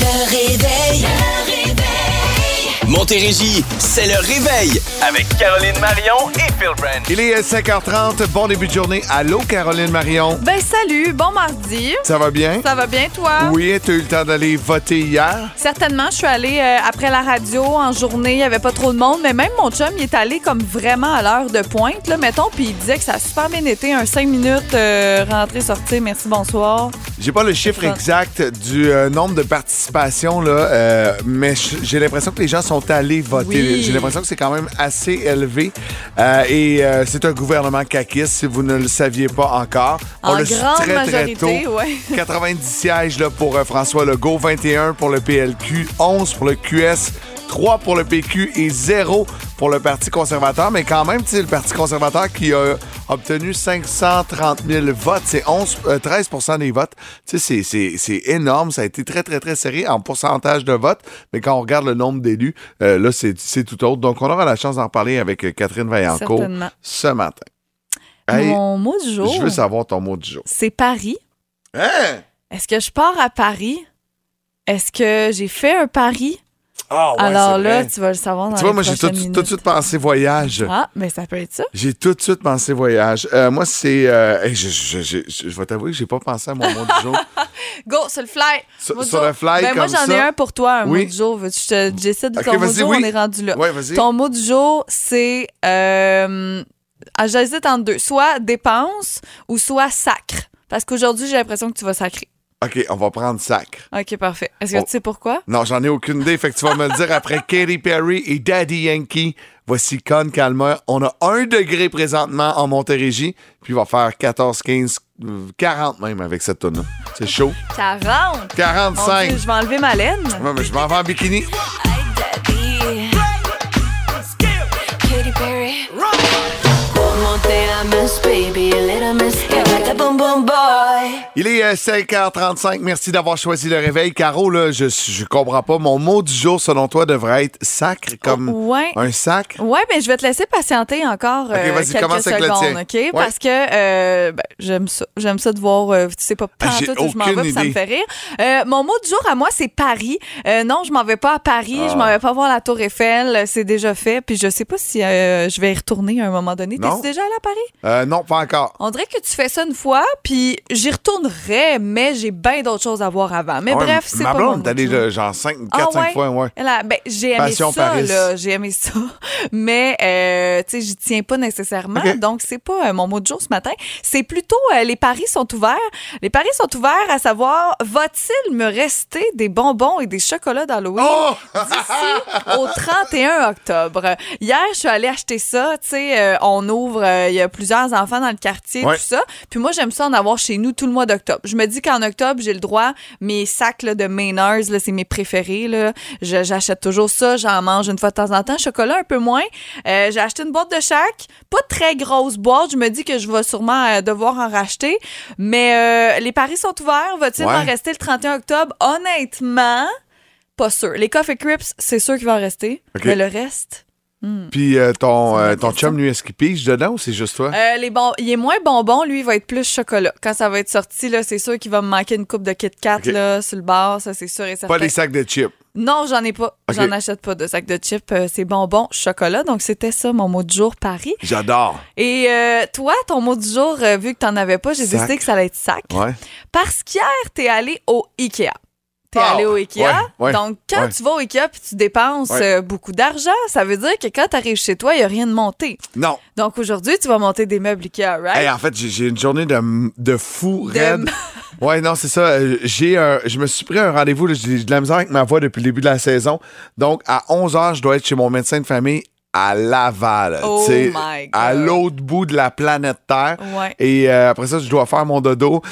Le réveil. Montérégie, c'est le réveil avec Caroline Marion et Phil Brand. Il est 5h30, bon début de journée. Allô, Caroline Marion. Ben salut, bon mardi. Ça va bien? Ça va bien toi? Oui, tu as eu le temps d'aller voter hier? Certainement, je suis allée euh, après la radio en journée, il n'y avait pas trop de monde, mais même mon chum, il est allé comme vraiment à l'heure de pointe, là, mettons, puis il disait que ça a super bien été, un 5 minutes, euh, rentrer, sortir, merci, bonsoir. J'ai pas le chiffre exact du euh, nombre de participations, là, euh, mais j'ai l'impression que les gens sont voter. Oui. J'ai l'impression que c'est quand même assez élevé. Euh, et euh, c'est un gouvernement caquiste, si vous ne le saviez pas encore. On En su grande très, très tôt. ouais. 90 sièges là, pour euh, François Legault, 21 pour le PLQ, 11 pour le QS, 3 pour le PQ et 0 pour le Parti conservateur. Mais quand même, tu sais, le Parti conservateur qui a obtenu 530 000 votes, c'est 11, euh, 13% des votes. Tu sais, c'est- c'est c'est énorme. Ça a été très, très, très serré en pourcentage de votes. Mais quand on regarde le nombre d'élus, euh, là, c'est c'est tout autre. Donc, on aura la chance d'en reparler avec euh, Catherine Vaillancourt ce matin. Hey, Mon mot du jour, je veux savoir ton mot du jour. c'est Paris. Hein? Est-ce que je pars à Paris? Est-ce que j'ai fait un pari? Ah, ouais, Alors c'est là, vrai. tu vas le savoir dans Tu vois, les moi, j'ai tout, prochaines tout de minutes. suite pensé voyage. Ah, mais ça peut être ça. J'ai tout de suite pensé voyage. Euh, moi, c'est. euh, hey, je, je- je- je- je vais t'avouer que j'ai pas pensé à mon mot du jour. Go, sur le fly. Sur- Mot du sur jour. le fly, ben, moi, j'en ai ça. un pour toi, un Oui. mot du jour. Veux-tu que je te- j'essaie de Ok, ton mot du jour? oui. On est rendu là. Ouais, vas-y. Ton mot du jour, c'est. Euh, ah, J'hésite entre deux. Soit dépense ou soit sacre. Parce qu'aujourd'hui, j'ai l'impression que tu vas sacrer. OK, on va prendre sacre. OK, parfait. Est-ce que Oh. tu sais pourquoi? Non, j'en ai aucune idée. Fait que tu vas me le dire après Katy Perry et Daddy Yankee. Voici Con Calmer. On a un degré présentement en Montérégie. Puis il va faire 14, 15, euh, 40 même avec cette tonne C'est chaud. 40! Mon 45. Dieu, je vais enlever ma laine. Ouais, mais je m'en vais en bikini. Katy Perry. One more thing I miss, baby. A little miss. Yeah, like a boom boom boy. Il est euh, 5h35. Merci d'avoir choisi le réveil. Caro, là, je, je comprends pas. Mon mot du jour, selon toi, devrait être sacre, comme Ouais. un sac. Ouais, mais je vais te laisser patienter encore euh, quelques commence avec le secondes. OK? Ouais. Parce que euh, ben, j'aime ça. J'aime ça de voir, euh, tu sais pas Ah, tout où je m'en vais, ça me fait rire. Euh, mon mot du jour à moi, c'est Paris. Non, je m'en vais pas à Paris. Ah. Je m'en vais pas voir la Tour Eiffel. C'est déjà fait. Puis je sais pas si je vais y retourner à un moment donné. T'es-tu déjà allé à Paris? Non, pas encore. On dirait que tu fais ça une fois, puis j'y retournerai, mais j'ai bien d'autres choses à voir avant. Mais Ah ouais, bref, c'est Ma pas mon blonde du jour. là, genre 5, 4, Ah 5 ouais? fois, ouais. Ben, j'ai aimé Passion ça, Paris. là. J'ai aimé ça. Mais, euh, tu sais, j'y tiens pas nécessairement. Ok. Donc, c'est pas euh, mon mot de jour ce matin. C'est plutôt euh, les paris sont ouverts. Les paris sont ouverts à savoir, va-t-il me rester des bonbons et des chocolats d'Halloween Oh! d'ici au 31 octobre? Hier, je suis allée acheter ça. Tu sais, euh, on ouvre, euh, il y a plusieurs enfants dans le quartier, Ouais. tout ça. Puis moi, j'aime ça en avoir chez nous tout le mois d'octobre. Je me dis qu'en octobre, j'ai le droit, mes sacs là, de Maynards, là, c'est mes préférés. Là. J'achète toujours ça, j'en mange une fois de temps en temps. Chocolat, un peu moins. Euh, j'ai acheté une boîte de chaque. Pas très grosse boîte. Je me dis que je vais sûrement euh, devoir en racheter. Mais euh, les paris sont ouverts. Va-t-il Ouais. en rester le 31 octobre? Honnêtement, pas sûr. Les Coffee Crips, c'est sûr qu'il va en rester. Mais le reste... Puis euh, ton, euh, ton chum, lui, est-ce qu'il pige dedans ou c'est juste toi? Euh, les bon... Il est moins bonbon, lui, il va être plus chocolat. Quand ça va être sorti, là, c'est sûr qu'il va me manquer une coupe de Kit Kat là, sur le bar, ça c'est sûr et certain. pas les sacs de chips. Non, j'en ai pas. J'en achète pas de sac de chips. C'est bonbon, chocolat. Donc c'était ça mon mot du jour Paris. J'adore. Et euh, toi, ton mot du jour, vu que t'en avais pas, j'ai décidé que ça allait être sac. Ouais. Parce qu'hier, t'es allé au Ikea. T'es Ah, allé au Ikea. ouais, ouais, donc, quand ouais. tu vas au Ikea puis tu dépenses euh, beaucoup d'argent, ça veut dire que quand t'arrives chez toi, il y a rien de monté. Non. Donc aujourd'hui, tu vas monter des meubles Ikea, right? Hey, en fait, j'ai une journée de, de fou De- raide. Ouais, non, c'est ça. Euh, J'ai un- je me suis pris un rendez-vous. J'ai de la misère avec ma voix depuis le début de la saison. Donc, à 11h, je dois être chez mon médecin de famille à Laval. Oh tu sais, my God. À l'autre bout de la planète Terre. Ouais. Et euh, après ça, je dois faire mon dodo.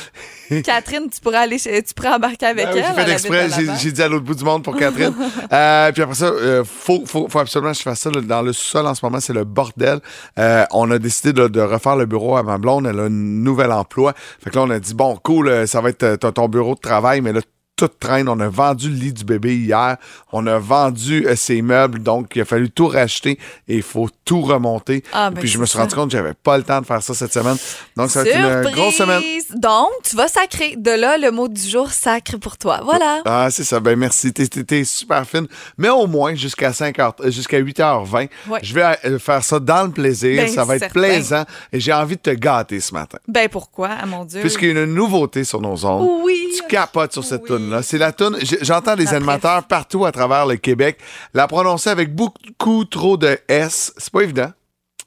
Catherine, tu pourrais aller, chez- tu pourrais embarquer avec oui, elle. J'ai fait exprès, j'ai dit à l'autre bout du monde pour Catherine. Euh, puis après ça, euh, faut, faut, faut absolument que je fasse ça. là. Dans le sous-sol en ce moment, c'est le bordel. Euh, on a décidé de, de refaire le bureau à ma blonde. Elle a un nouvel emploi. Fait que là, on a dit, bon, cool, ça va être ton ton bureau de travail, mais là, traîne. On a vendu le lit du bébé hier. On a vendu euh, ses meubles. Donc, il a fallu tout racheter et il faut tout remonter. Ah, ben, puis, je me suis rendu compte que j'avais pas le temps de faire ça cette semaine. Donc, ça va être une Surprise! grosse semaine. Donc, tu vas sacrer. De là, le mot du jour, sacre pour toi. Voilà. Ah, c'est ça. Ben, merci. T'es, t'es- t'es super fine. Mais au moins, jusqu'à 5 heures, euh, jusqu'à 8h20, Ouais. je vais euh, faire ça dans le plaisir. Ben, ça va être certain. plaisant. Et j'ai envie de te gâter ce matin. Ben pourquoi, ah, mon Dieu? Puisqu'il y a une nouveauté sur nos ondes. Oui. Tu capotes sur cette Oui. tune-là. C'est la tune. J'entends des Ma animateurs partout à travers le Québec la prononcer avec beaucoup trop de S. C'est pas évident.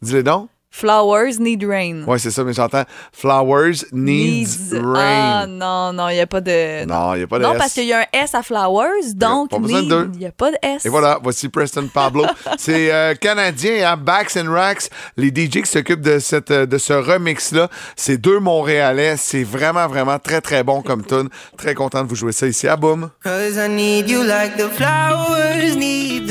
Dis-le donc. Flowers need rain. Ouais, c'est ça, mais j'entends Flowers needs, Ah rain. non, non, il n'y a pas de. non, il n'y a pas de Non, S. parce qu'il y a un S à Flowers, donc pas besoin de need, deux. il n'y a pas de S. Et voilà, voici Preston Pablo. C'est euh, canadien à Backs and Racks, les DJ qui s'occupent de cette euh, de ce remix là. C'est deux Montréalais, c'est vraiment vraiment très très bon comme tune. Très content de vous jouer ça ici à Boom. Like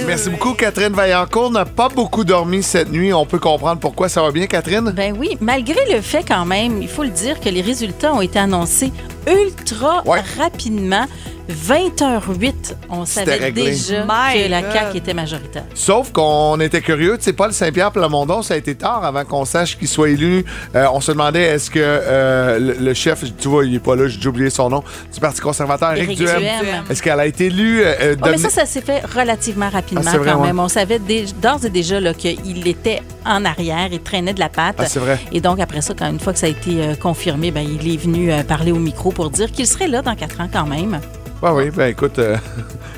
Merci beaucoup Catherine Vaillancourt n'a pas beaucoup dormi cette nuit, on peut comprendre pourquoi ça va bien Catherine? Ben oui, malgré le fait quand même, il faut le dire, que les résultats ont été annoncés ultra Ouais. rapidement. 20h08, on savait réglé. déjà My que la. CAQ était majoritaire. Sauf qu'on était curieux, tu sais, Paul Saint-Pierre Plamondon, ça a été tard avant qu'on sache qu'il soit élu. Euh, on se demandait est-ce que euh, le, le chef, tu vois, il est pas là, j'ai oublié son nom, du Parti conservateur, Éric Éric Duhem, Duhem. est-ce qu'elle a été élue? euh, Oh, mais ça, ça s'est fait relativement rapidement Ah, quand ouais. même. On savait d'ores et déjà là, qu'il était en arrière, il traînait de la patte. Ah, c'est vrai. Et donc, après ça, quand une fois que ça a été euh, confirmé, ben, il est venu euh, parler au micro pour dire qu'il serait là dans quatre ans quand même. Ouais, oui, ben écoute, euh,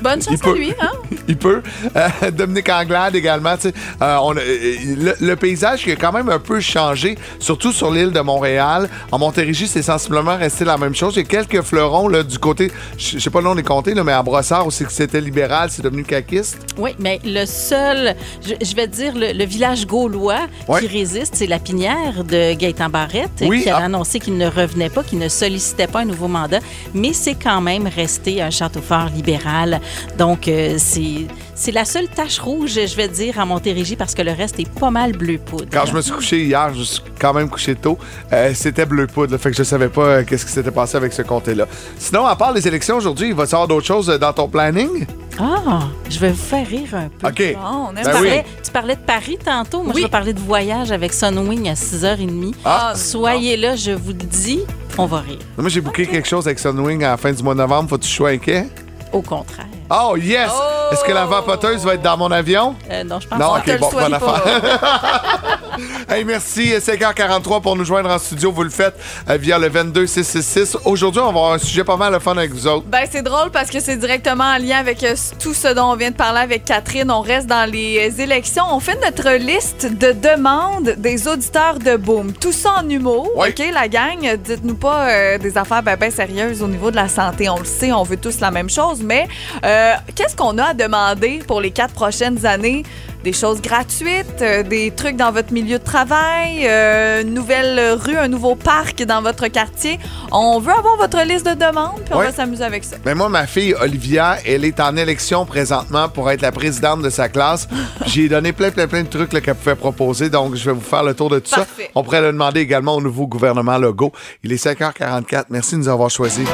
Bonne chance à peut. lui, hein? il peut. Euh, Dominique Anglade également, tu sais. euh, on a- le, le paysage qui a quand même un peu changé, surtout sur l'île de Montréal. En Montérégie, c'est sensiblement resté la même chose. Il y a quelques fleurons là, du côté, je sais pas le nom des comtés, là, mais à Brossard, que c'était libéral, c'est devenu caquiste. Oui, mais le seul, je, je vais dire, le, le village gaulois Ouais. qui résiste, c'est la pinière de Gaëtan Barrette, Oui, qui a ah. annoncé qu'il ne revenait pas, qu'il ne sollicitait pas un nouveau mandat, mais c'est quand même resté un château fort libéral. Donc, euh, c'est c'est la seule tache rouge, je vais dire, à Montérégie, parce que le reste est pas mal bleu poudre. Quand je me suis couché hier, je suis quand même couché tôt, euh, c'était bleu poudre, là, fait que je savais pas euh, qu'est-ce qui s'était passé avec ce comté-là. Sinon, à part les élections aujourd'hui, il va y avoir d'autres choses dans ton planning? Ah, je vais vous faire rire un peu. OK. Bon, on aime Ben Tu, oui. parlais, tu parlais de Paris tantôt. Moi, Oui. je vais parler de voyage avec Sunwing à 6h30. Ah. Soyez là, je vous le dis, on va rire. Moi, j'ai booké quelque chose avec Sunwing à la fin du mois de novembre. Faut-tu que je sois inquiet? Au contraire. Oh, yes! Oh! Est-ce que la vapoteuse va être dans mon avion? Euh, non, je pense Non, pas. te ok, le bon, bonne affaire. hey, merci. 5h43 pour nous joindre en studio. Vous le faites euh, via le 22666. Aujourd'hui, on va avoir un sujet pas mal le fun avec vous autres. Ben, c'est drôle parce que c'est directement en lien avec euh, tout ce dont on vient de parler avec Catherine. On reste dans les euh, élections. On fait notre liste de demandes des auditeurs de Boom. Tout ça en humour. Oui. OK, la gang? Dites-nous pas euh, des affaires ben, ben sérieuses au niveau de la santé. On le sait, on veut tous la même chose. Mais euh, qu'est-ce qu'on a à demander pour les quatre prochaines années? Des choses gratuites, euh, des trucs dans votre milieu de travail, euh, une nouvelle rue, un nouveau parc dans votre quartier. On veut avoir votre liste de demandes, puis on va s'amuser avec ça. Mais moi, ma fille Olivia, elle est en élection présentement pour être la présidente de sa classe. J'ai donné plein, plein, plein de trucs là, qu'elle pouvait proposer. Donc, je vais vous faire le tour de tout Parfait. ça. On pourrait le demander également au nouveau gouvernement Legault. Il est 5h44. Merci de nous avoir choisis.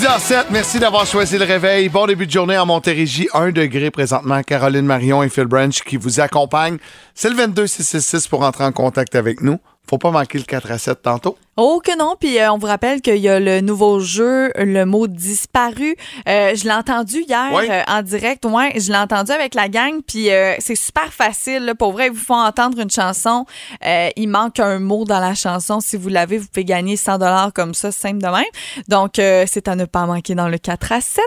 6h07, merci d'avoir choisi le réveil. Bon début de journée en Montérégie, 1 degré présentement. Caroline Marion et Phil Branch qui vous accompagnent. C'est le 22666 pour entrer en contact avec nous. Faut pas manquer le 4 à 7 tantôt. Oh que non, puis euh, on vous rappelle qu'il y a le nouveau jeu, le mot disparu. Euh, je l'ai entendu hier euh, en direct, ouais, je l'ai entendu avec la gang, puis euh, c'est super facile. là. pour vrai, ils vous font entendre une chanson. Euh, il manque un mot dans la chanson. Si vous l'avez, vous pouvez gagner 100 dollars comme ça, simple de même. Donc, euh, c'est à ne pas manquer dans le 4 à 7.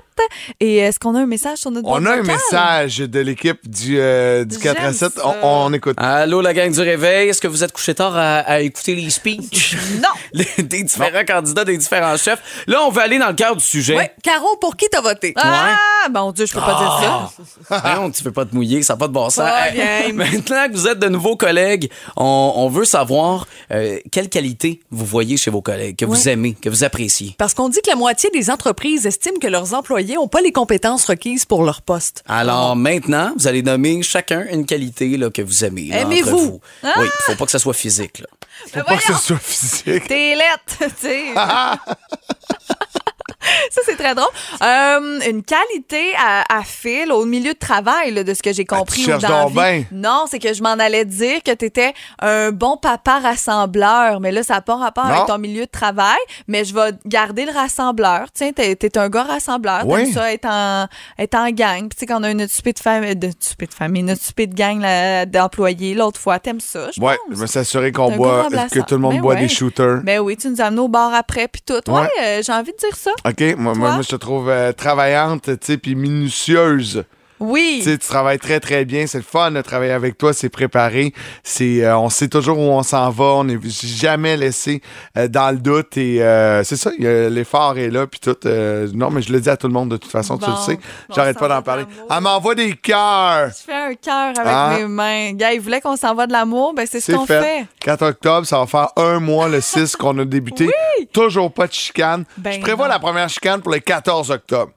Et est-ce qu'on a un message sur notre On a un message de l'équipe du, euh, du 4 à J'aime 7. ça. On, on écoute. Allô, la gang du réveil. Est-ce que vous êtes couché tard à, à écouter les speeches? Non. Les- des différents candidats, des différents chefs. Là, on va aller dans le cœur du sujet. Oui, Caro, pour qui t'as voté? Ah, mon Dieu, je peux pas dire ça. Non, tu veux pas te mouiller, ça n'a pas de bon sens. Pas Hey, game. Maintenant que vous êtes de nouveaux collègues, on, on veut savoir euh, quelle qualité vous voyez chez vos collègues, que vous aimez, que vous appréciez. Parce qu'on dit que la moitié des entreprises estiment que leurs employés n'ont pas les compétences requises pour leur poste. Alors maintenant, vous allez nommer chacun une qualité là, que vous aimez. Aimez-vous? vous. Oui, faut pas que ça soit physique. Là. Faut pas que ce soit physique. T'es lettre, tu sais. Ça, c'est très drôle. Euh, une qualité à, à fil au milieu de travail, là, de ce que j'ai compris. Ah, tu ou cherches dans donc ben. Non, c'est que je m'en allais dire que tu étais un bon papa rassembleur. Mais là, ça n'a pas rapport Non. avec ton milieu de travail. Mais je vais garder le rassembleur. Tiens, t'es es un gars rassembleur. Oui. T'aimes ça, être en, être en gang. Puis, tu sais, quand on a une souper de famille, de souper de famille, de gang d'employés, l'autre fois, t'aimes ça, je Ouais, pense. je suis assuré qu'on boit, que tout le monde Ben boit ouais. des shooters. Ben oui, tu nous as amenés au bar après, puis tout. Ouais, Ouais. euh, j'ai envie de dire ça. OK, moi, moi, je te trouve euh, travaillante, tu sais, puis minutieuse. Oui. Tu sais, tu travailles très, très bien. C'est le fun de travailler avec toi. C'est préparé. C'est, euh, on sait toujours où on s'en va. On n'est jamais laissé euh, dans le doute. Et euh, c'est ça, il y a- l'effort est là. Puis tout. euh, non, mais je le dis à tout le monde de toute façon. Tu le sais. Bon, J'arrête pas va d'en de parler. Elle m'envoie des cœurs. Je fais un cœur avec Ah. mes mains. Gars, il voulait qu'on s'envoie de l'amour. Ben, c'est ce qu'on fait. fait. 4 octobre, ça va faire un mois le 6 qu'on a débuté. Toujours pas de chicane. Ben je prévois non. la première chicane pour le 14 octobre.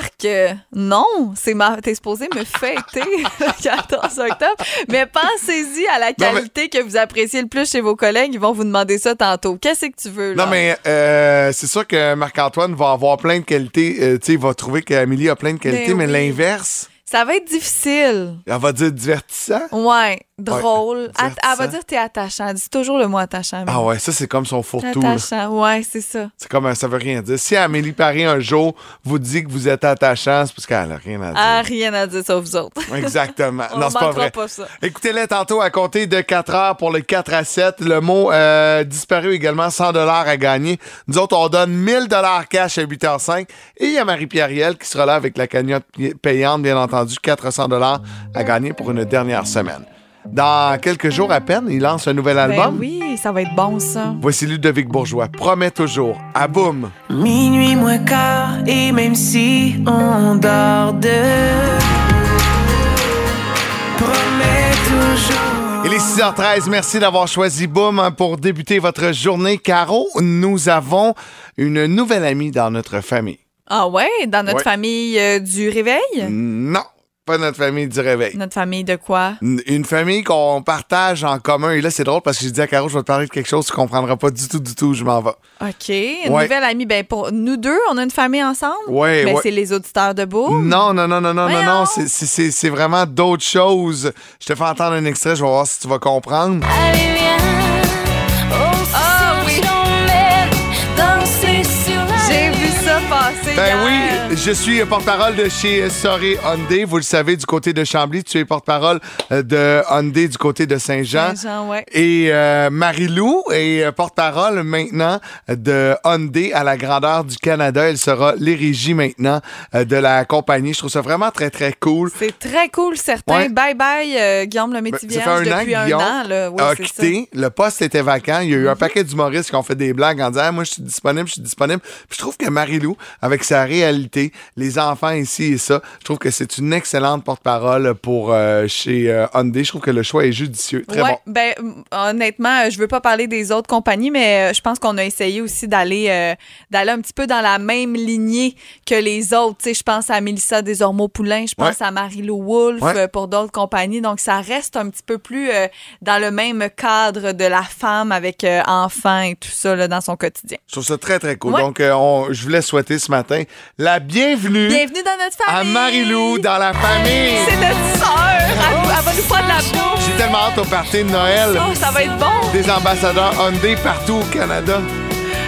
Arc! Non, c'est ma... t'es supposé me fêter le 14 octobre. Mais pensez-y à la mais- qualité que vous appréciez le plus chez vos collègues. Ils vont vous demander ça tantôt. Qu'est-ce que tu veux, là? Non, mais euh, c'est sûr que Marc-Antoine va avoir plein de qualités. euh, tu sais, il va trouver qu'Amélie a plein de qualités, Ben mais oui. l'inverse, Ça va être difficile. elle va dire divertissant? Ouais, drôle. Elle va dire t'es attachant. Elle dit toujours le mot attachant. Ah ouais, ça, c'est comme son fourre-tout. là. Attachant, ouais, c'est ça. C'est comme, ça veut rien dire. Si Amélie Paris, un jour, vous dit que vous êtes attachant, c'est parce qu'elle a rien à dire. Ah, rien à dire sauf vous autres. Exactement. On non, c'est pas vrai. pas ça. Écoutez-les tantôt à compter de 4 heures pour le 4 à 7. Le mot euh, disparu également, 100 dollars à gagner. Nous autres, on donne 1000 dollars cash à 8h05. Et il y a Marie-Pierre qui sera là avec la cagnotte payante, bien entendu, 400 dollars à gagner pour une dernière semaine. Dans quelques jours à peine, il lance un nouvel album. Ben oui, ça va être bon, ça. Voici Ludovic Bourgeois. Promet toujours. À boum. Minuit moins quart, et même si on dort de. Promets toujours. Il est 6h13. Merci d'avoir choisi Boom pour débuter votre journée. Caro, nous avons une nouvelle amie dans notre famille. Ah ouais, dans notre Ouais. famille euh, du réveil? Non, pas notre famille du réveil. Notre famille de quoi? Une une famille qu'on partage en commun. Et là, c'est drôle parce que j'ai dit à Caro, je vais te parler de quelque chose que tu comprendras pas du tout, du tout. Je m'en vais. OK. Une Ouais. nouvelle amie. Ben, pour nous deux, on a une famille ensemble? Ouais, Ben, ouais. c'est les auditeurs de Boom. Non, non, non, non, non, non, Voyons. non. C'est- c'est- C'est c'est vraiment d'autres choses. Je te fais entendre un extrait, je vais voir si tu vas comprendre. Allez, viens. Je suis porte-parole de chez Soré Hyundai. Vous le savez, du côté de Chambly, tu es porte-parole euh, de Hyundai du côté de Saint-Jean. Saint-Jean, ouais. Et euh, Marie-Lou est euh, porte-parole maintenant de Hyundai à la grandeur du Canada. Elle sera l'érigie maintenant euh, de la compagnie. Je trouve ça vraiment très, très cool. C'est très cool, certain. Ouais. Bye bye, euh, Guillaume le Ben, métier ça fait un an depuis un Guillaume an. Là. A ça. quitté. Le poste était vacant. Il y a eu un paquet d'humoristes qui ont fait des blagues en disant Ah, Moi, je suis disponible, je suis disponible. Puis je trouve que Marie-Lou, avec sa réalité, les enfants ici et ça, je trouve que c'est une excellente porte-parole pour euh, chez euh, Hyundai. Je trouve que le choix est judicieux. Très Ouais, bon. ben honnêtement, euh, je veux pas parler des autres compagnies, mais euh, je pense qu'on a essayé aussi d'aller euh, d'aller un petit peu dans la même lignée que les autres. Tu sais, je pense à Mélissa Desormeaux-Poulain, je pense Ouais. à Marie-Lou Wolfe Ouais. pour d'autres compagnies. Donc, ça reste un petit peu plus dans le même cadre de la femme avec enfants et tout ça là, dans son quotidien. Je trouve ça très, très cool. Donc, on- je voulais souhaiter ce matin la bienvenue, Bienvenue dans notre à famille! Marie-Lou dans la famille. C'est notre sœur! Elle, elle va nous faire de la bouffe! J'ai tellement hâte au party de Noël. Oh, ça va être bon! Des ambassadeurs Hyundai partout au Canada.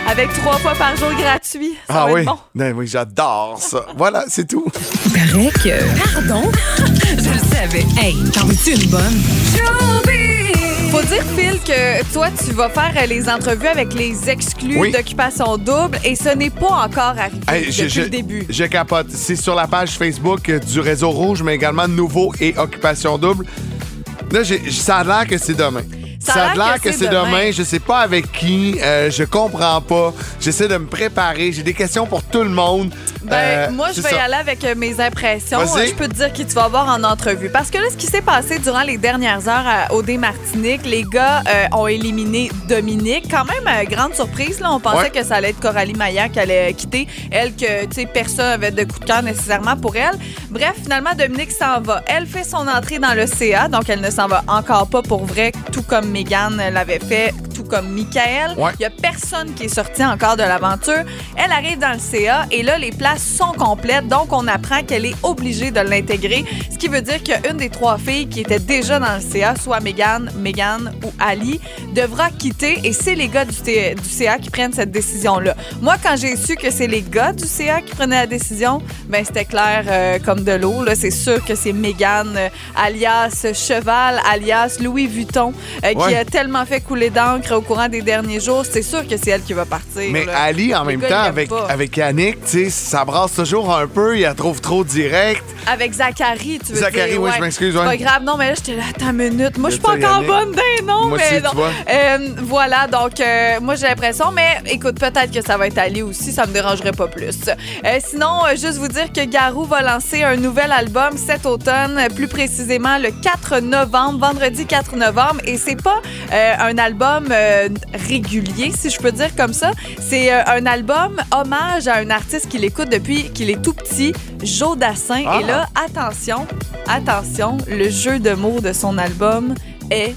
Avec trois fois par jour gratuit. Ça ah va oui, être bon. Ben oui, j'adore ça. voilà, c'est tout. paraît que. Pardon? Je le savais. Hey, t'en veux-tu une bonne? Faut dire, Phil, que toi, tu vas faire euh, les entrevues avec les exclus Oui. d'occupation double et ce n'est pas encore arrivé Hey, depuis le début. je capote. C'est sur la page Facebook euh, du Réseau Rouge, mais également Nouveau et Occupation Double. Là, j'ai- ça a l'air que c'est demain. Ça a l'air que c'est demain. demain. Je sais pas avec qui. euh, je comprends pas. J'essaie de me préparer. J'ai des questions pour tout le monde. Ben, Euh, moi, je vais y aller avec euh, mes impressions. Je peux te dire qui tu vas voir en entrevue. Parce que là, ce qui s'est passé durant les dernières heures à OD Martinique, les gars euh, ont éliminé Dominique. Quand même, grande surprise. Là, on pensait Ouais. que ça allait être Coralie Maillard qui allait quitter. Elle, que tu sais, personne n'avait de coup de cœur nécessairement pour elle. Bref, finalement, Dominique s'en va. Elle fait son entrée dans le CA, donc elle ne s'en va encore pas pour vrai, tout comme Megan l'avait fait, tout comme Michael. Il Ouais. y a personne qui est sorti encore de l'aventure. Elle arrive dans le CA et là, les places sont complètes. Donc, on apprend qu'elle est obligée de l'intégrer. Ce qui veut dire qu'une des trois filles qui étaient déjà dans le CA, soit Megan, Megan ou Ali, devra quitter et c'est les gars du, CA qui prennent cette décision-là. Moi, quand j'ai su que c'est les gars du CA qui prenaient la décision, ben c'était clair euh, comme de l'eau. C'est sûr que c'est Megan, euh, alias Cheval, alias Louis Vuitton, euh, qui Ouais. a tellement fait couler d'encre au courant des derniers jours. C'est sûr que c'est elle qui va partir. Mais là. Ali, en Les même gars, temps, avec, pas. avec Yannick, tu sais, ça brasse toujours un peu, il la trouve trop direct. Avec Zachary, tu veux Zachary, dire. oui, je m'excuse, ouais. pas grave. Non, mais là, j'étais là, attends une minute. Moi, je suis pas encore bonne d'un nom, Moi mais aussi, non. tu vois. Euh, voilà, donc, euh, moi, j'ai l'impression, mais écoute, peut-être que ça va être Ali aussi, ça me dérangerait pas plus. Euh, sinon, juste vous dire que Garou va lancer un nouvel album cet automne, plus précisément le 4 novembre, vendredi 4 novembre, et c'est pas euh, un album euh, régulier, si je peux dire comme ça. C'est euh, un album hommage à un artiste qu'il écoute depuis qu'il est tout petit, Joe Dassin. Ah. Et là, attention, attention, le jeu de mots de son album est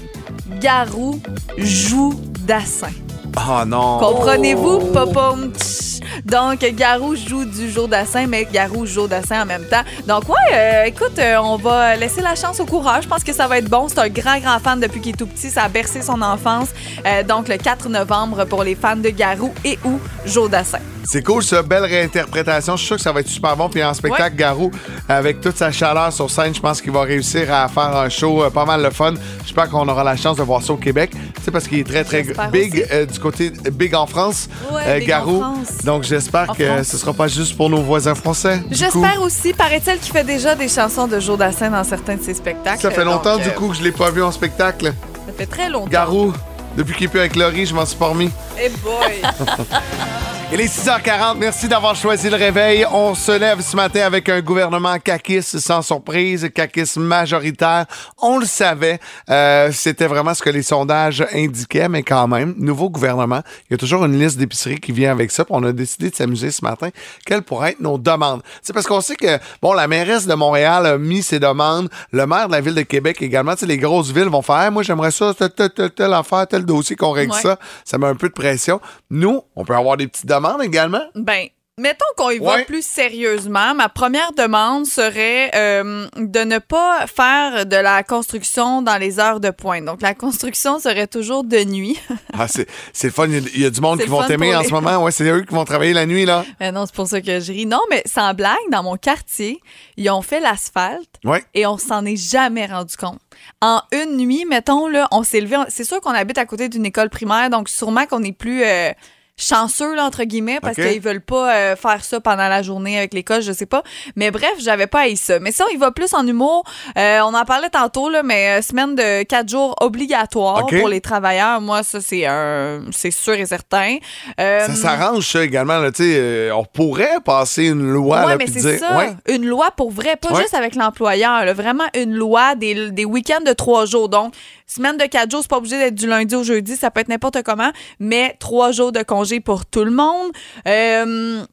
Garou joue Dassin. Oh non. Comprenez-vous, Popom? Tch. Donc, Garou joue du jour d'assin, mais Garou joue d'assin en même temps. Donc, ouais, euh, écoute, euh, on va laisser la chance au courage. Je pense que ça va être bon. C'est un grand, grand fan depuis qu'il est tout petit. Ça a bercé son enfance. Euh, donc, le 4 novembre pour les fans de Garou et ou jour d'assin. C'est cool, ça. Belle réinterprétation. Je suis sûr que ça va être super bon. Puis en spectacle, Garou, avec toute sa chaleur sur scène, je pense qu'il va réussir à faire un show euh, pas mal le fun. J'espère qu'on aura la chance de voir ça au Québec. Tu sais, parce qu'il est très, très big euh, du côté big en France, Ouais, euh, big en Garou. France. Donc j'espère que France. ce sera pas juste pour nos voisins français. J'espère aussi, paraît-il qu'il fait déjà des chansons de jour d'assin dans certains de ses spectacles. ça fait longtemps, Donc, du coup, que je l'ai pas vu en spectacle. Ça fait très longtemps. Garou, depuis qu'il est plus avec Laurie, je m'en suis pas remis. Eh boy! Il est 6h40. Merci d'avoir choisi le réveil. On se lève ce matin avec un gouvernement caquiste sans surprise, caquiste majoritaire. On le savait. Euh, C'était vraiment ce que les sondages indiquaient, mais quand même, nouveau gouvernement. Il y a toujours une liste d'épiceries qui vient avec ça. Puis on a décidé de s'amuser ce matin. Quelles pourraient être nos demandes? C'est parce qu'on sait que, bon, la mairesse de Montréal a mis ses demandes. Le maire de la ville de Québec également. Tu sais, les grosses villes vont faire, Hey, moi, j'aimerais ça, telle, telle, telle, telle affaire, tel dossier qu'on règle Ouais. ça. Ça met un peu de pression. Nous, on peut avoir des petites demandes également? Ben, mettons qu'on y va Ouais. plus sérieusement. Ma première demande serait euh, de ne pas faire de la construction dans les heures de pointe. Donc, la construction serait toujours de nuit. Ah, c'est le fun. Il y a- du monde qui vont t'aimer en ce moment. Ouais, c'est eux qui vont travailler la nuit, là. Mais non, c'est pour ça que je ris. Non, mais sans blague, dans mon quartier, ils ont fait l'asphalte Ouais. et on s'en est jamais rendu compte. En une nuit, mettons, là, on s'est levé. C'est sûr qu'on habite à côté d'une école primaire, donc sûrement qu'on est plus euh, chanceux, là, entre guillemets, parce qu'ils veulent pas euh, faire ça pendant la journée avec l'école, je sais pas. Mais bref, j'avais pas haï ça. Mais ça, il va plus en humour. Euh, on en parlait tantôt, là, mais euh, semaine de quatre jours obligatoire pour les travailleurs. Moi, ça, c'est un, c'est sûr et certain. Euh, Ça s'arrange, ça, également. Là, Tu sais, euh, on pourrait passer une loi. Ouais, là, mais c'est ça. ouais. Une loi pour vrai, pas Ouais. juste avec l'employeur. là. Vraiment une loi des, des week-ends de trois jours. Donc, semaine de quatre jours, c'est pas obligé d'être du lundi au jeudi, ça peut être n'importe comment, mais trois jours de congé pour tout le monde. Euh,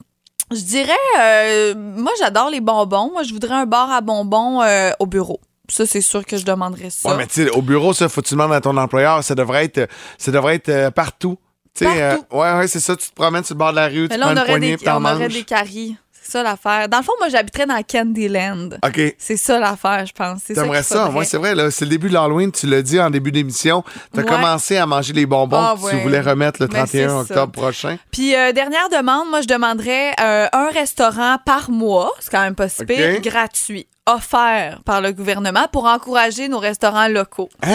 je dirais, euh, moi, j'adore les bonbons. Moi, je voudrais un bar à bonbons euh, au bureau. Ça, c'est sûr que je demanderais ça. Ouais, mais tu sais, au bureau, ça, faut que tu demandes à ton employeur. Ça devrait être, ça devrait être partout. Tu sais, Partout. ouais, ouais, c'est ça. Tu te promènes sur le bord de la rue, Mais tu là, prends on une aurait, poignée, des, on aurait manges. des caries. C'est ça l'affaire. Dans le fond, moi, j'habiterais dans Candyland. OK. C'est ça l'affaire, je pense. T'aimerais ça? Ouais, c'est vrai, là. C'est le début de l'Halloween. Tu l'as dit en début d'émission. T'as Ouais. commencé à manger les bonbons Ah, que tu voulais remettre le Mais c'est 31 ça. octobre prochain. Puis, euh, dernière demande, moi, je demanderais euh, un restaurant par mois, c'est quand même pas si pire, OK. gratuit, offert par le gouvernement pour encourager nos restaurants locaux. Ah,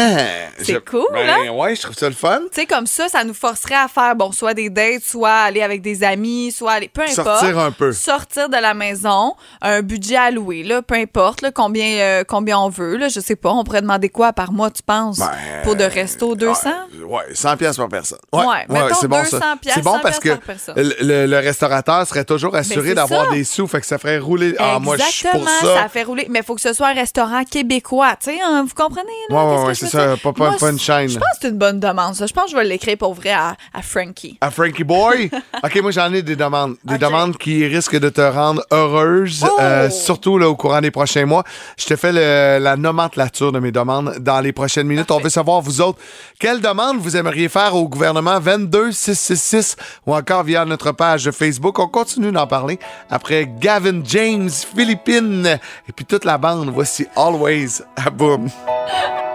C'est je- cool, ben, hein? Ouais, je trouve ça le fun. Tu sais, comme ça, ça nous forcerait à faire, bon, soit des dates, soit aller avec des amis, soit aller, peu importe. Sortir un peu. Sortir de la maison, un budget alloué, là, peu importe, là, combien, euh, combien on veut, là, je sais pas, on pourrait demander quoi par mois, tu penses? Ben, pour de resto, 200? Ouais, ouais, 100 pièces par personne. Ouais, mettons c'est bon 200 ça. C'est bon 100 parce que. Ben, le, le- le restaurateur serait toujours assuré c'est d'avoir ça. des sous, fait que ça ferait rouler. Ah, moi, je suis pour Exactement, ça. ça fait rouler voulez, mais il faut que ce soit un restaurant québécois, tu sais, hein, vous comprenez? Là, Ouais, ouais, ouais, c'est ça, pas- pas- Moi, pas une chaîne. Je pense que c'est une bonne demande, ça. Je pense que je vais l'écrire pour vrai à, à Frankie. À Frankie Boy? OK, moi, j'en ai des demandes. Des demandes qui risquent de te rendre heureuse, Oh! euh, surtout là, au courant des prochains mois. Je te fais le- la nomenclature de mes demandes dans les prochaines minutes. On veut savoir, vous autres, quelles demandes vous aimeriez faire au gouvernement 22666 ou encore via notre page Facebook. On continue d'en parler après Gavin James, Philippines, et puis toute la bande. Voici Always à Boom.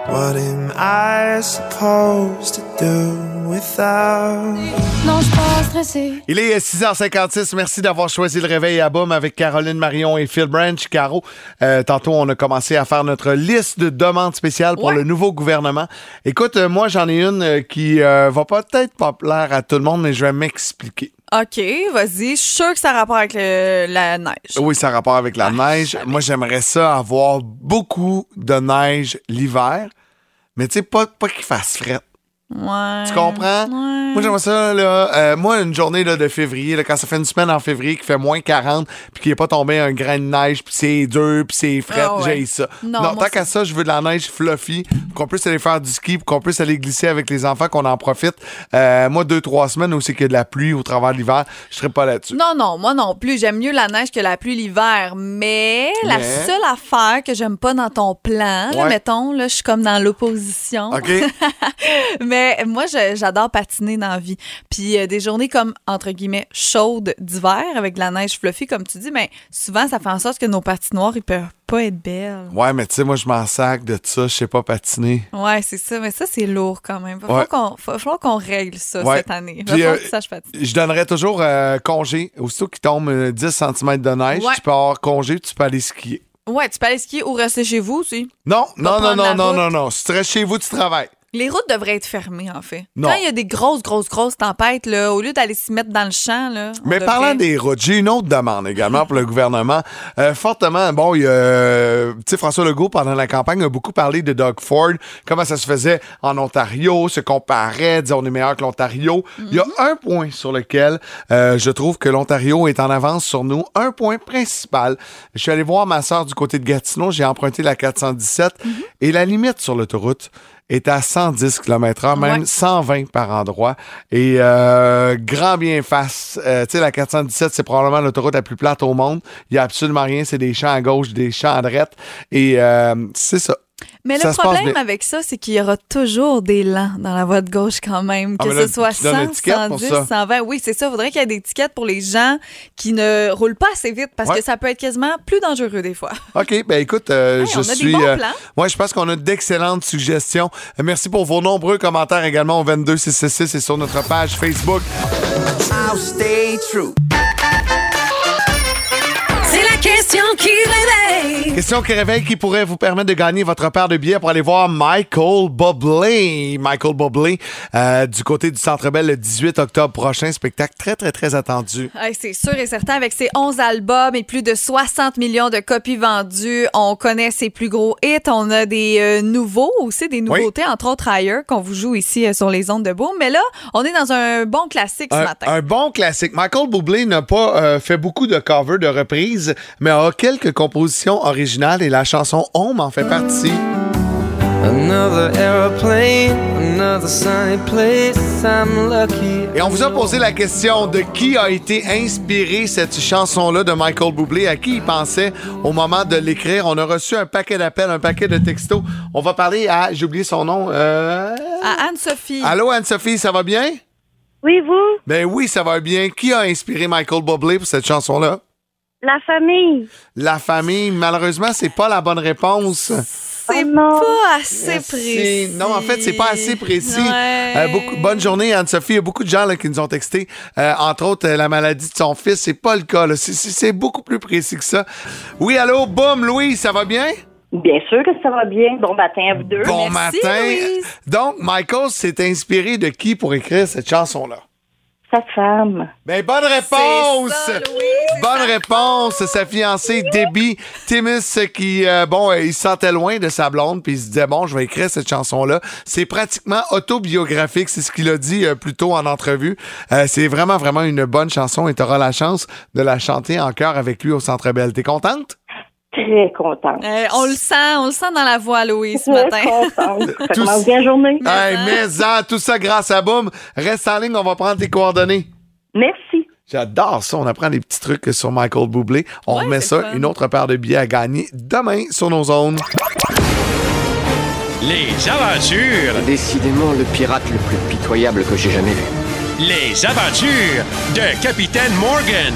What am I supposed to do without? Non, je suis pas stressée. Il est 6h56. Merci d'avoir choisi le réveil à Boom avec Caroline Marion et Phil Branch. Caro, euh, tantôt, on a commencé à faire notre liste de demandes spéciales pour Ouais. le nouveau gouvernement. Écoute, euh, moi, j'en ai une euh, qui euh, va pas peut-être pas plaire à tout le monde, mais je vais m'expliquer. OK, vas-y. Je suis sûre que ça a rapport avec le- la neige. Oui, ça a rapport avec la neige. Moi, j'aimerais ça avoir beaucoup de neige l'hiver, mais tu sais, pas, pas qu'il fasse fret. Ouais. Tu comprends? Moi, j'aimerais ça, là. euh, moi, une journée là, de février, là, quand ça fait une semaine en février qui fait moins 40, puis qu'il n'est pas tombé un grain de neige, puis c'est dur, puis c'est fret, Ah ouais. j'ai ça. Non, tant qu'à ça, je veux de la neige fluffy, qu'on puisse aller faire du ski, qu'on puisse aller glisser avec les enfants, qu'on en profite. Euh, moi, deux, trois semaines où c'est qu'il y a de la pluie au travers de l'hiver, je serais pas là-dessus. Non, non, moi non plus. J'aime mieux la neige que la pluie l'hiver. Mais, la seule affaire que j'aime pas dans ton plan, là, mettons, là, je suis comme dans l'opposition. OK? Mais moi, j'adore patiner dans la vie. Puis euh, des journées comme, entre guillemets, chaudes d'hiver avec de la neige fluffy, comme tu dis, mais souvent, ça fait en sorte que nos patinoires, ils peuvent pas être belles. ouais, mais tu sais, moi, je m'en sac de ça, je sais pas patiner. Ouais, c'est ça. Mais ça, c'est lourd quand même. Il va Ouais. falloir qu'on règle ça Ouais. cette année. Puis, euh, que. Je donnerais toujours euh, congé. Aussitôt qu'il tombe euh, 10 cm de neige, Ouais. tu peux avoir congé, tu peux aller skier. Ouais, tu peux aller skier ou rester chez vous aussi. Non, non, non, non, non, route. non, non. Si tu restes chez vous, tu travailles. Les routes devraient être fermées, en fait. Non. Quand il y a des grosses, grosses, grosses tempêtes, là, au lieu d'aller s'y mettre dans le champ, là, Mais devrait- parlant des routes, j'ai une autre demande également pour le gouvernement. Euh, fortement, bon, il y a, euh, tu sais, François Legault, pendant la campagne, a beaucoup parlé de Doug Ford, comment ça se faisait en Ontario, se comparait, disait on est meilleur que l'Ontario. Il y a un point sur lequel euh, je trouve que l'Ontario est en avance sur nous. Un point principal. Je suis allé voir ma soeur du côté de Gatineau, j'ai emprunté la 417 et la limite sur l'autoroute est à 110 km/h, même Ouais. 120 par endroit. Et euh, grand bien face. Euh, tu sais, la 417, c'est probablement l'autoroute la plus plate au monde. Il n'y a absolument rien. C'est des champs à gauche, des champs à droite. Et euh, c'est ça. Mais Ça le problème bien. avec ça, c'est qu'il y aura toujours des lents dans la voie de gauche quand même. Ah, Que là, ce soit tu donnes 100, l'étiquette pour 110, ça. 120. Oui, c'est ça. Il faudrait qu'il y ait des étiquettes pour les gens qui ne roulent pas assez vite parce Ouais. que ça peut être quasiment plus dangereux des fois. OK, ben écoute, euh, Hey, je on a des suis. bons euh, plans. ouais, je pense qu'on a d'excellentes suggestions. Euh, merci pour vos nombreux commentaires également au 22666 et sur notre page Facebook. I'll stay true. Question qui réveille qui pourrait vous permettre de gagner votre paire de billets pour aller voir Michael Bublé. Michael Bublé euh, du côté du Centre Bell le 18 octobre prochain. Spectacle très, très, très attendu. C'est sûr et certain, avec ses 11 albums et plus de 60 millions de copies vendues, on connaît ses plus gros hits. On a des euh, nouveaux aussi, des nouveautés, entre autres ailleurs, qu'on vous joue ici euh, sur les ondes de Boom. Mais là, on est dans un bon classique ce matin. un bon classique. Michael Bublé n'a pas fait beaucoup de covers, de reprises, mais a quelques compositions originales et la chanson Home en fait partie. Another aeroplane, another sunny place. I'm lucky. Et on vous a posé la question de qui a été inspiré cette chanson-là de Michael Bublé, à qui il pensait au moment de l'écrire. On a reçu un paquet d'appels, un paquet de textos. On va parler à, j'ai oublié son nom, euh... À Anne-Sophie. Allô Anne-Sophie, ça va bien? Oui, vous, Ben oui, ça va bien. Qui a inspiré Michael Bublé pour cette chanson-là? La famille. La famille. Malheureusement, c'est pas la bonne réponse. C'est Oh non. pas assez précis. Non, en fait, c'est pas assez précis. Ouais. Euh, beaucoup, bonne journée, Anne-Sophie. Il y a beaucoup de gens là, qui nous ont texté. Euh, entre autres, euh, la maladie de son fils. C'est pas le cas. C'est- beaucoup plus précis que ça. Oui, allô, boum, Louis, ça va bien? Bien sûr que ça va bien. Bon matin à vous deux. Bon Merci, matin. Louise. Donc, Michael s'est inspiré de qui pour écrire cette chanson-là? Sa femme. Ben, bonne réponse! Ça, Louis, bonne sa réponse! Sa fiancée, Debbie Timmis, qui, euh, bon, euh, il se sentait loin de sa blonde, puis il se disait, bon, je vais écrire cette chanson-là. C'est pratiquement autobiographique, c'est ce qu'il a dit euh, plus tôt en entrevue. Euh, c'est vraiment, vraiment une bonne chanson et tu auras la chance de la chanter en chœur avec lui au Centre Bell. T'es contente? Très contente. Euh, on le sent, on le sent dans la voix, Louis, ce Très matin. contente. Ça commence bien journée. Hey, mais ça, tout ça grâce à Boom. Reste en ligne, on va prendre tes coordonnées. Merci. J'adore ça. On apprend des petits trucs sur Michael Bublé. On Ouais, remet c'est ça, fun. une autre paire de billets à gagner demain sur nos zones. Les aventures, Décidément le pirate le plus pitoyable que j'ai jamais vu. les aventures de Capitaine Morgan.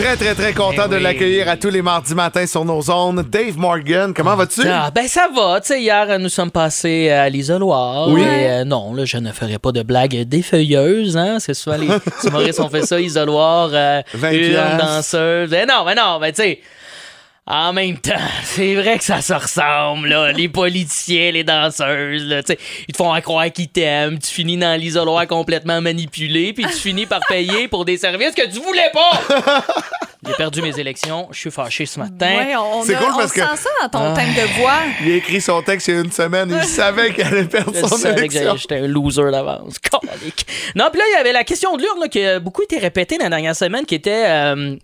Très, très, très content Eh de oui. l'accueillir à tous les mardis matins sur nos zones. Dave Morgan, comment vas-tu? Ah, ben ça va. Tu sais, hier, nous sommes passés à l'isoloir. Oui. Et, euh, non, là, je ne ferai pas de blagues défeuilleuses. Hein? C'est souvent les humoristes ont fait ça, isoloir, euh, 20 une danseuse. Ben non, ben non, ben tu sais. En même temps, c'est vrai que ça se ressemble, là. Les politiciens, les danseuses, là. Ils te font croire qu'ils t'aiment. Tu finis dans l'isoloir complètement manipulé, puis tu finis par payer pour des services que tu voulais pas. J'ai perdu mes élections. Je suis fâché ce matin. Ouais, on, C'est a- cool on parce que- sent ça dans ton Ah. thème de voix. Il a écrit son texte il y a une semaine. Il savait qu'il allait perdre Je son savais élection. j'étais un loser d'avance. Non, puis là, il y avait la question de l'urne là, qui a beaucoup été répétée dans la dernière semaine, qui était euh,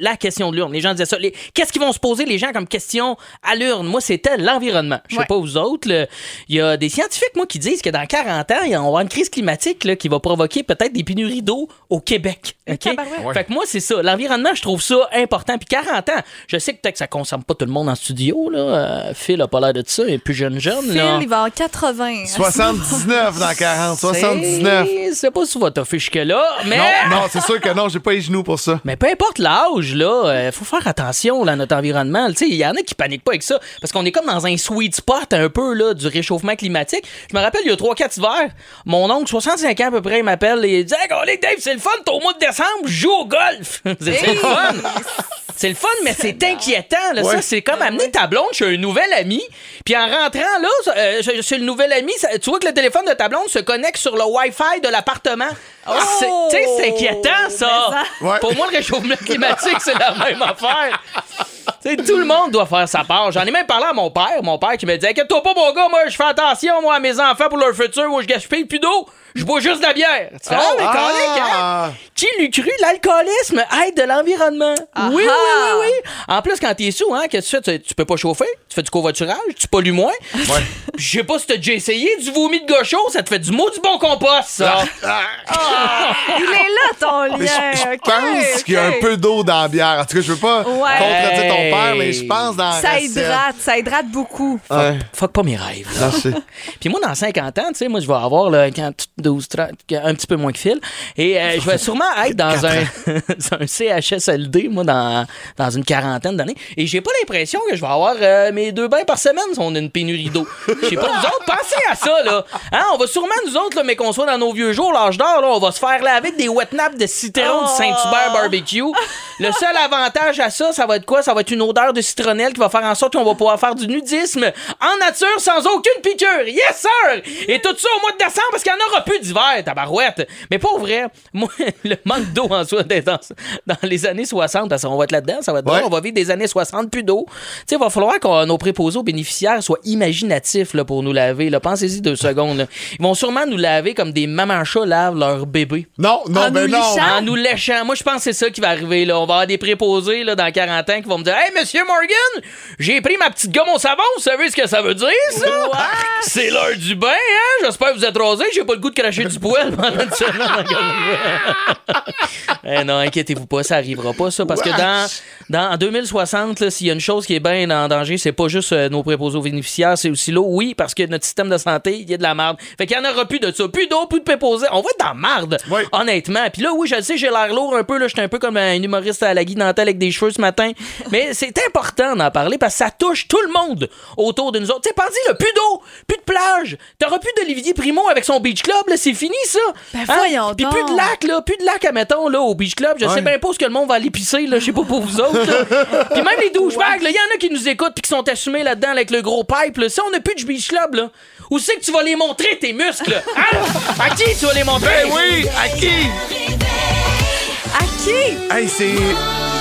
la question de l'urne. Les gens disaient ça. Les- Qu'est-ce qu'ils vont se poser, les gens, comme question à l'urne? Moi, c'était l'environnement. Je sais Ouais. pas vous autres. là. Il y a des scientifiques, moi, qui disent que dans 40 ans, il y aura une crise climatique là, qui va provoquer peut-être des pénuries d'eau au Québec. OK? tabarouette. Fait que moi, c'est ça. L'environnement, je trouve ça important. Puis 40 ans, je sais que peut-être que ça concerne pas tout le monde en studio. Là. Euh, Phil a pas l'air de ça. Il est plus jeune, jeune. Phil, là. il va en 80. 79 dans 40. 79. C'est- pas souvent toffé jusque-là, mais. Non, non, c'est sûr que non, j'ai pas les genoux pour ça. Mais peu importe l'âge, là, euh, faut faire attention là, à notre environnement. Tu sais, il y en a qui paniquent pas avec ça parce qu'on est comme dans un sweet spot un peu là, du réchauffement climatique. Je me rappelle, il y a 3-4 hivers, mon oncle, 65 ans à peu près, il m'appelle et il dit Hey, Dave, c'est le fun, t'es au mois de décembre, je joue au golf. c'est c'est le fun. C'est le fun, mais c'est inquiétant. Là. Ouais. Ça, c'est comme amener ta blonde chez un nouvel ami. Puis en rentrant là, euh, chez- le nouvel ami, ça- tu vois que le téléphone de ta blonde se connecte sur le Wi-Fi de l'appartement. C'est- Tu sais, c'est inquiétant, ça. Ouais. Pour moi, le réchauffement climatique, c'est la même affaire. Tu sais, tout le monde doit faire sa part. J'en ai même parlé à mon père. Mon père qui me dit Inquiète-toi pas, mon gars, moi, je fais attention, moi, à mes enfants pour leur futur. Moi, je gaspille plus d'eau. Je bois juste de la bière. Tu fais, ah, mais calique, hein? Ah! Qui l'eût cru? L'alcoolisme aide de l'environnement? Oui, oui, oui, oui. En plus, quand t'es sous, hein, qu'est-ce que tu fais? Tu, tu peux pas chauffer, tu fais du covoiturage, tu pollues moins? Je sais pas si t'as déjà essayé du vomi de gaucho, ça te fait du mot du bon compost, ça. Il est là, ton lien. je, pense qu'il y a un peu d'eau dans la bière. En tout cas, je veux pas Ouais. contredire ton père, mais je pense dans la Ça recette. hydrate, ça hydrate beaucoup. Ouais. Fuck pas mes rêves. Puis moi, dans 50 ans, tu sais, moi, je vais avoir là, 40, 12, 30, un petit peu moins que Phil. Et euh, je vais sûrement être dans un, un CHSLD, moi, dans, dans une quarantaine d'années. Et j'ai pas l'impression que je vais avoir euh, mes deux bains par semaine si on a une pénurie d'eau. Je sais pas, vous autres, pensez à ça, là. Hein, on va sûrement, nous autres, là, mais qu'on soit dans nos vieux jours, l'âge d'or, là, on va se faire laver avec des wet naps de citron de Saint-Hubert Barbecue. Le seul avantage à ça, ça va être quoi? Ça va être une odeur de citronnelle qui va faire en sorte qu'on va pouvoir faire du nudisme en nature sans aucune piqûre. Yes, sir! Et tout ça au mois de décembre parce qu'il n'y en aura plus d'hiver, tabarouette. Mais pas vrai. Moi, le manque d'eau en soi, d'être dans, dans les années 60, parce qu'on va être là-dedans, ça va être Ouais. drôle, on va vivre des années 60, plus d'eau. Tu sais, il va falloir que nos préposés aux bénéficiaires soient imaginatifs là, pour nous laver. là. Pensez-y deux secondes. là. Ils vont sûrement nous laver comme des mamans chats lavent leur bébé. Non, non, En ben non. En nous léchant. Moi, je pense que c'est ça qui va arriver. Là. On va avoir des préposés là, dans 40 ans qui vont me dire Hey, monsieur Morgan, j'ai pris ma petite gomme au savon. Vous savez ce que ça veut dire, ça? C'est l'heure du bain, hein? J'espère que vous êtes rasé. J'ai pas le goût de cracher du poêle pendant une semaine. Eh non, inquiétez-vous pas, ça arrivera pas, ça. Parce que dans, dans en 2060, là, s'il y a une chose qui est bien en danger, c'est pas juste euh, nos préposés aux bénéficiaires, c'est aussi l'eau. Oui, parce que notre système de santé, il y a de la merde. Fait qu'il y en aura plus de ça. Plus d'eau, plus de préposés. On va être dans la Oui. honnêtement. Puis là, oui, je le sais, j'ai l'air lourd un peu. Là, j'étais un peu comme un humoriste à la Guy Nantel avec des cheveux ce matin. Mais c'est important d'en parler parce que ça touche tout le monde autour de nous autres. Tu sais, là, plus d'eau, plus de plage. T'auras plus d'Olivier Primo avec son beach club, là, c'est fini, ça. Ben, voyons Puis plus donc. de lac, là, plus de lac, admettons, là, au beach club. Je sais bien pas ce que le monde va aller pisser, là, je sais pas pour vous autres. là. Puis même les douchebags, là, il y en a qui nous écoutent puis qui sont assumés là-dedans avec le gros pipe, là. Si on n'a plus de beach club, là, où c'est que tu vas les montrer, tes muscles? Hein? À qui tu vas les montrer? Ben oui, à qui? À qui? Hey, c'est,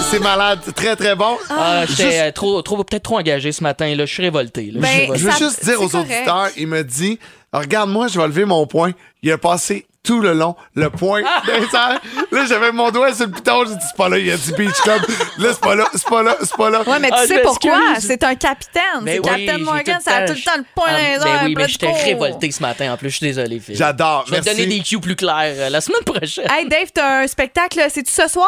c'est malade. Très, très bon. Ah, j'étais Juste- euh, trop, trop, peut-être trop engagé ce matin, là. Je suis révolté, là. Je suis Ben, révolté. Je veux Ça- juste dire c'est aux correct. auditeurs, il me dit Regarde-moi, je vais lever mon point. Il a passé tout le long, le point des airs. Là, j'avais mon doigt sur le piton, j'ai dit, c'est pas là, il a dit Beach Club. Là, c'est pas là, c'est pas là, c'est pas là. Ouais, mais tu Ah, sais pourquoi? C'est un capitaine. C'est oui, Captain Morgan, ça a tout le temps le point Ah, dans les ben airs. oui, plein mais j'étais révolté ce matin. En plus, je suis désolé, Phil. J'adore, Je vais te donner des cues plus clairs euh, la semaine prochaine. Hey, Dave, t'as un spectacle, c'est-tu ce soir?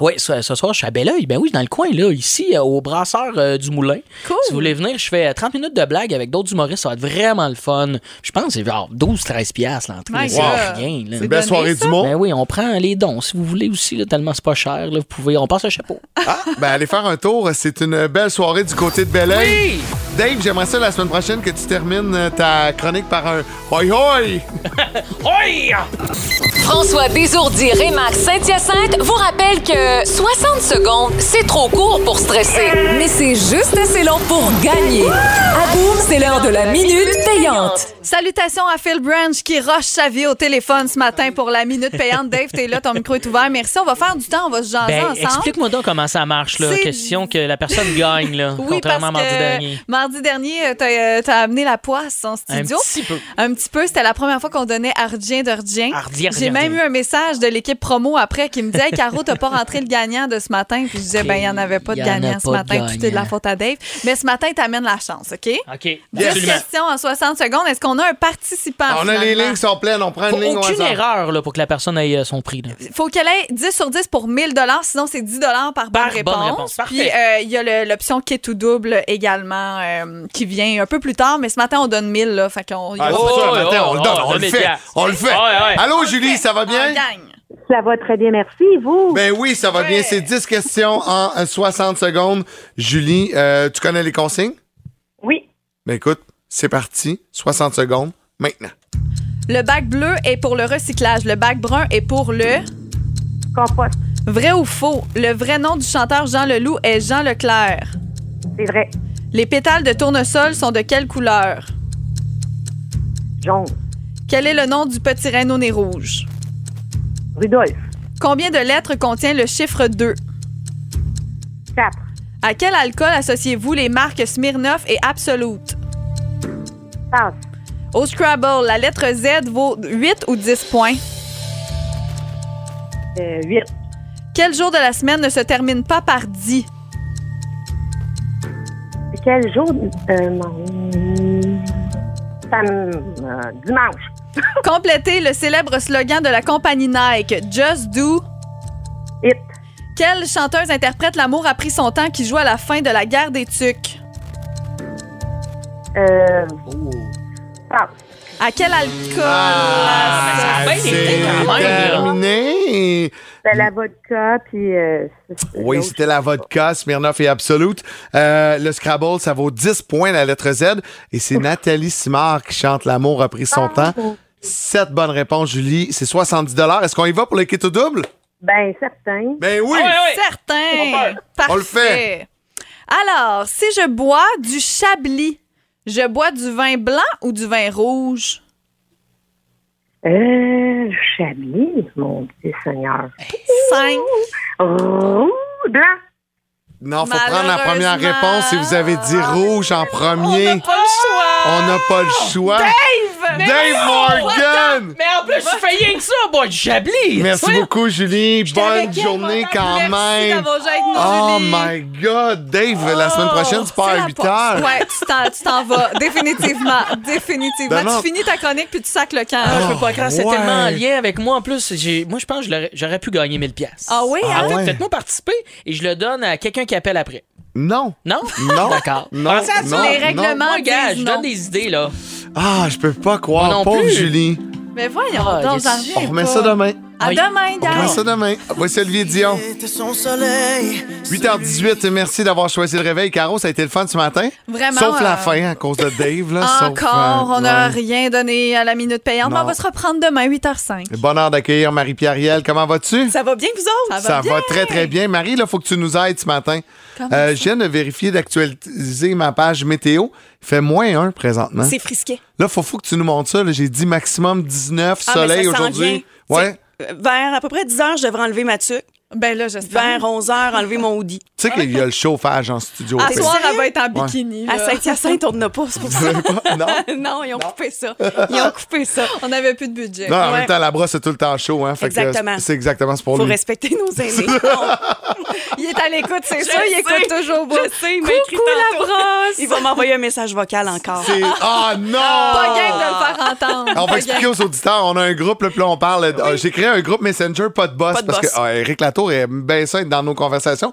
Oui, ce, ce soir, je suis à Belleuil. Ben oui, dans le coin, là, ici, euh, au brasseur euh, du Moulin. Cool. Si vous voulez venir, je fais euh, 30 minutes de blague avec d'autres humoristes. Ça va être vraiment le fun. Je pense que c'est genre 12-13 piastres l'entrée. Rien. Là. C'est Une belle soirée ça? d'humour. Ben oui, on prend les dons. Si vous voulez aussi, là, tellement c'est pas cher, là, vous pouvez. On passe le chapeau. Ah, ben allez faire un tour. C'est une belle soirée du côté de Belleuil. Oui! Dave, j'aimerais ça la semaine prochaine que tu termines euh, ta chronique par un hoi hoi. Oui! François Désourdi Rémax Saint-Hyacinthe vous rappelle que 60 secondes, c'est trop court pour stresser. Mais c'est juste assez long pour gagner. À boum, c'est l'heure de la minute payante. Salutations à Phil Branch qui roche sa vie au téléphone ce matin pour la minute payante. Dave, t'es là, ton micro est ouvert. Merci, on va faire du temps, on va se jaser Ben, ensemble. explique-moi donc comment ça marche, là. Question que la personne gagne, là. Oui, contrairement parce à mardi que dernier. mardi dernier, t'as euh, t'as amené la poisse en Un studio. petit peu. Un petit peu, c'était la première fois qu'on donnait Ardien d'Ardien. Ardien, J'ai même eu un message de l'équipe promo après qui me disait hey, Caro, t'as pas rentré le gagnant de ce matin. Puis je disais, ben, il n'y en avait pas de gagnant ce matin. Tout est de la faute à Dave. Mais ce matin, t'amènes la chance, OK? OK. Deux questions en 60 secondes. Est-ce qu'on a un participant? On a les lignes qui sont pleines, on prend une ligne aucune erreur, là, pour que la personne ait euh, son prix, là. faut qu'elle ait 10 sur 10 pour 1000 sinon c'est 10 par bonne Par réponse. bonne réponse, parfait. Puis euh, il y a l'option kit ou double également euh, qui vient un peu plus tard, mais ce matin on donne 1000 là, fait qu'on Ah, Oh, oh, matin, on le donne, oh, on le 2000 fait. On le fait. Ouais, ouais. Allô, Julie, ça va On bien? Ça va très bien, merci. Vous? Ben oui, ça va bien. C'est 10 questions en euh, 60 secondes. Julie, euh, tu connais les consignes? Oui. Ben écoute, c'est parti. 60 secondes, maintenant. Le bac bleu est pour le recyclage, le bac brun est pour le Compost. vrai ou faux? Le vrai nom du chanteur Jean Leloup est Jean Leclerc. C'est vrai. Les pétales de tournesol sont de quelle couleur? Jaune. Quel est le nom du petit rhino nez rouge? Rudolph. Combien de lettres contient le chiffre 2 4. À quel alcool associez-vous les marques Smirnoff et Absolute? Passe. Au Scrabble, la lettre Z vaut 8 ou 10 points? Euh, 8. Quel jour de la semaine ne se termine pas par 10? Quel jour? Euh, non. Sam- euh, dimanche. Complétez le célèbre slogan de la compagnie Nike, Just Do. It. Quelle chanteuse interprète L'amour a pris son temps qui joue à la fin de la guerre des tucs? Euh, passe. À quel alcool? Ah, ça été c'est terminé. C'est la vodka, puis... euh, Oui, c'était la vodka, Smirnoff et Absolute. Euh, le Scrabble, ça vaut 10 points la lettre Z. Et c'est Nathalie Simard qui chante L'amour a pris son temps. Sept bonnes réponses, Julie. C'est 70 Est-ce qu'on y va pour le kit au double? Ben, certain. Ben oui! Certain! Parfait. On le fait. Alors, si je bois du chablis, je bois du vin blanc ou du vin rouge? Euh, Chablis, mon Dieu Seigneur. 5. Rouge, blanc. Non, faut prendre la première réponse si vous avez dit rouge en premier. On n'a pas le choix! On n'a pas le choix. Dave! Dave Morgan! Mais en plus, je fais rien que ça, du Chablis. Merci beaucoup, Julie. Bonne avec elle, journée quand Merci même. d'avoir joué avec nous, Oh Julie. my God. Dave, la semaine prochaine, tu pars à la 8 pause. heures. Ouais, tu t'en, tu t'en vas. Définitivement. Définitivement. Ben tu finis ta chronique puis tu sacs le camp. Ah, je peux pas croire, c'est ouais. tellement en lien avec moi. En plus, j'ai- moi, je pense que je l'aurais- j'aurais pu gagner 1000 pièces. Ah oui, hein? ouais. Faites-moi participer et je le donne à quelqu'un qui appelle après. Non. Non? Non. D'accord. Non, Pensez à ça. non, Les non. règlements Moi, gars, disent je donne des idées, là. Ah, je peux pas croire. Moi non Pauvre plus. Julie. Mais voyons Ah, donc, yes. j'en reviens On remet pas. ça demain. À Oui. demain, On remet ça demain. Voici Olivier Dion. 8h18, merci d'avoir choisi le réveil. Caro, ça a été le fun ce matin. Vraiment, Sauf la euh, fin à cause de Dave. Là, sauf, Encore, euh, on n'a ouais. rien donné à la minute payante, mais Non. on va se reprendre demain, 8h05. Bonheur d'accueillir Marie-Pierre Riel. Comment vas-tu? Ça va bien, vous autres? Ça va bien. très, très bien. Marie, là, faut que tu nous aides ce matin. Comment Euh, ça? je viens de vérifier, d'actualiser ma page météo. Fait moins 1 présentement. C'est frisquet. Là, faut, faut que tu nous montres ça. là. J'ai dit maximum 19, Ah, soleil aujourd'hui. Ouais. Euh, Vers à peu près 10 heures, je devrais enlever ma tuque. Ben là, j'espère. Vers 11 heures, enlever mon hoodie. Tu sais qu'il y a le chauffage en studio. À soir, elle va être en Ouais. bikini. À là. Saint-Hyacinthe, on n'a pas, c'est pour ça. non? non, ils ont coupé ça. Ils ont coupé ça. On n'avait plus de budget. Non, en Ouais. même temps, la brosse, c'est tout le temps chaud. Hein, Exactement. c'est exactement c'est pour Faut lui. respecter nos aînés. Il est à l'écoute, c'est ça. Il écoute toujours. beau. Je sais, Coucou la brosse. Il va m'envoyer un message vocal encore. C'est- Ah non! Pas game de le faire entendre. On va expliquer aux auditeurs, on a un groupe, là, puis là, on parle. euh, J'ai créé un groupe Messenger, pas de boss, Pas de parce boss. que ah, Eric Latour est bien ça dans nos conversations.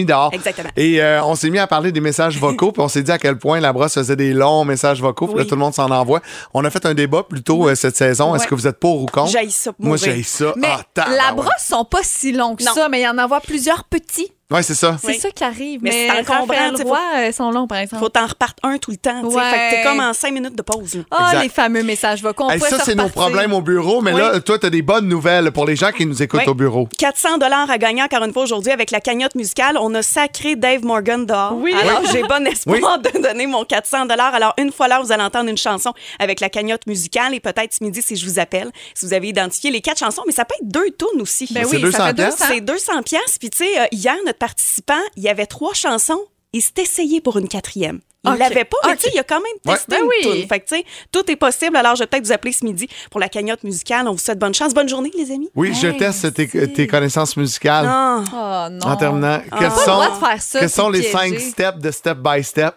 Mis dehors. Exactement. Et euh, on s'est mis à parler des messages vocaux, puis on s'est dit à quel point la brosse faisait des longs messages vocaux, puis là, tout le monde s'en envoie. On a fait un débat plus tôt euh, cette saison. Est-ce que vous êtes pour ou contre? Ça pour Moi, j'ai ça. Mais ah, la brosse sont pas si longs que Non. ça, mais il y en a plusieurs petits. Ouais, c'est ça. C'est Oui. ça qui arrive. Mais Mais, c'est encombrant, sais, Roy, euh, sont longs, par exemple. Faut t'en repartir un tout le temps. tu sais. Ouais. Fait que t'es comme en cinq minutes de pause. Ah, Exact. les fameux messages vocaux. Hey, ça, c'est nos problèmes au bureau, mais Oui. là, toi, tu as des bonnes nouvelles pour les gens qui nous écoutent Oui. au bureau. 400 dollars à gagner encore une fois aujourd'hui avec la cagnotte musicale. On a sacré Dave Morgan dehors. Oui. Alors, j'ai bon espoir de donner mon 400 dollars. Alors, une fois là, vous allez entendre une chanson avec la cagnotte musicale et peut-être ce midi si je vous appelle, si vous avez identifié les quatre chansons. Mais ça peut être deux tunes aussi. Ben C'est oui, 200 ça fait piastres. 200. C'est 200 pièces. Puis tu sais, euh, hier notre participant, il y avait trois chansons. Il s'est essayé pour une quatrième. Il Ok. l'avait pas, mais Ok. tu sais, il a quand même testé Ben une oui. Fait que tu sais, tout est possible. Alors, je vais peut-être vous appeler ce midi pour la cagnotte musicale. On vous souhaite bonne chance, bonne journée, les amis. Oui, je teste tes, tes connaissances musicales. Oh non. En terminant, quels Pas le sont, droit de faire ça, quels c'est sont les cinq steps de Step by Step?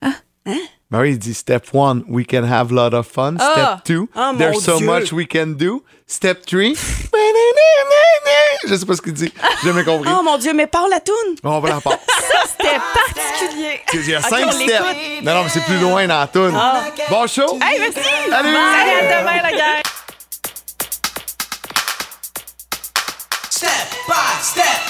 Hein? Ben oui, il dit Step 1, we can have a lot of fun. Ah. Step 2, Ah, mon there's so Dieu. much we can do. Step 3, je sais pas ce qu'il dit. J'ai jamais compris. Oh mon Dieu, mais parle la toune. On va la part. C'était particulier. Il y a cinq on steps. Non, non, mais c'est plus loin dans la toune. Bon show. Hey, merci. Salut. Salut, à demain, la gang. Step by step.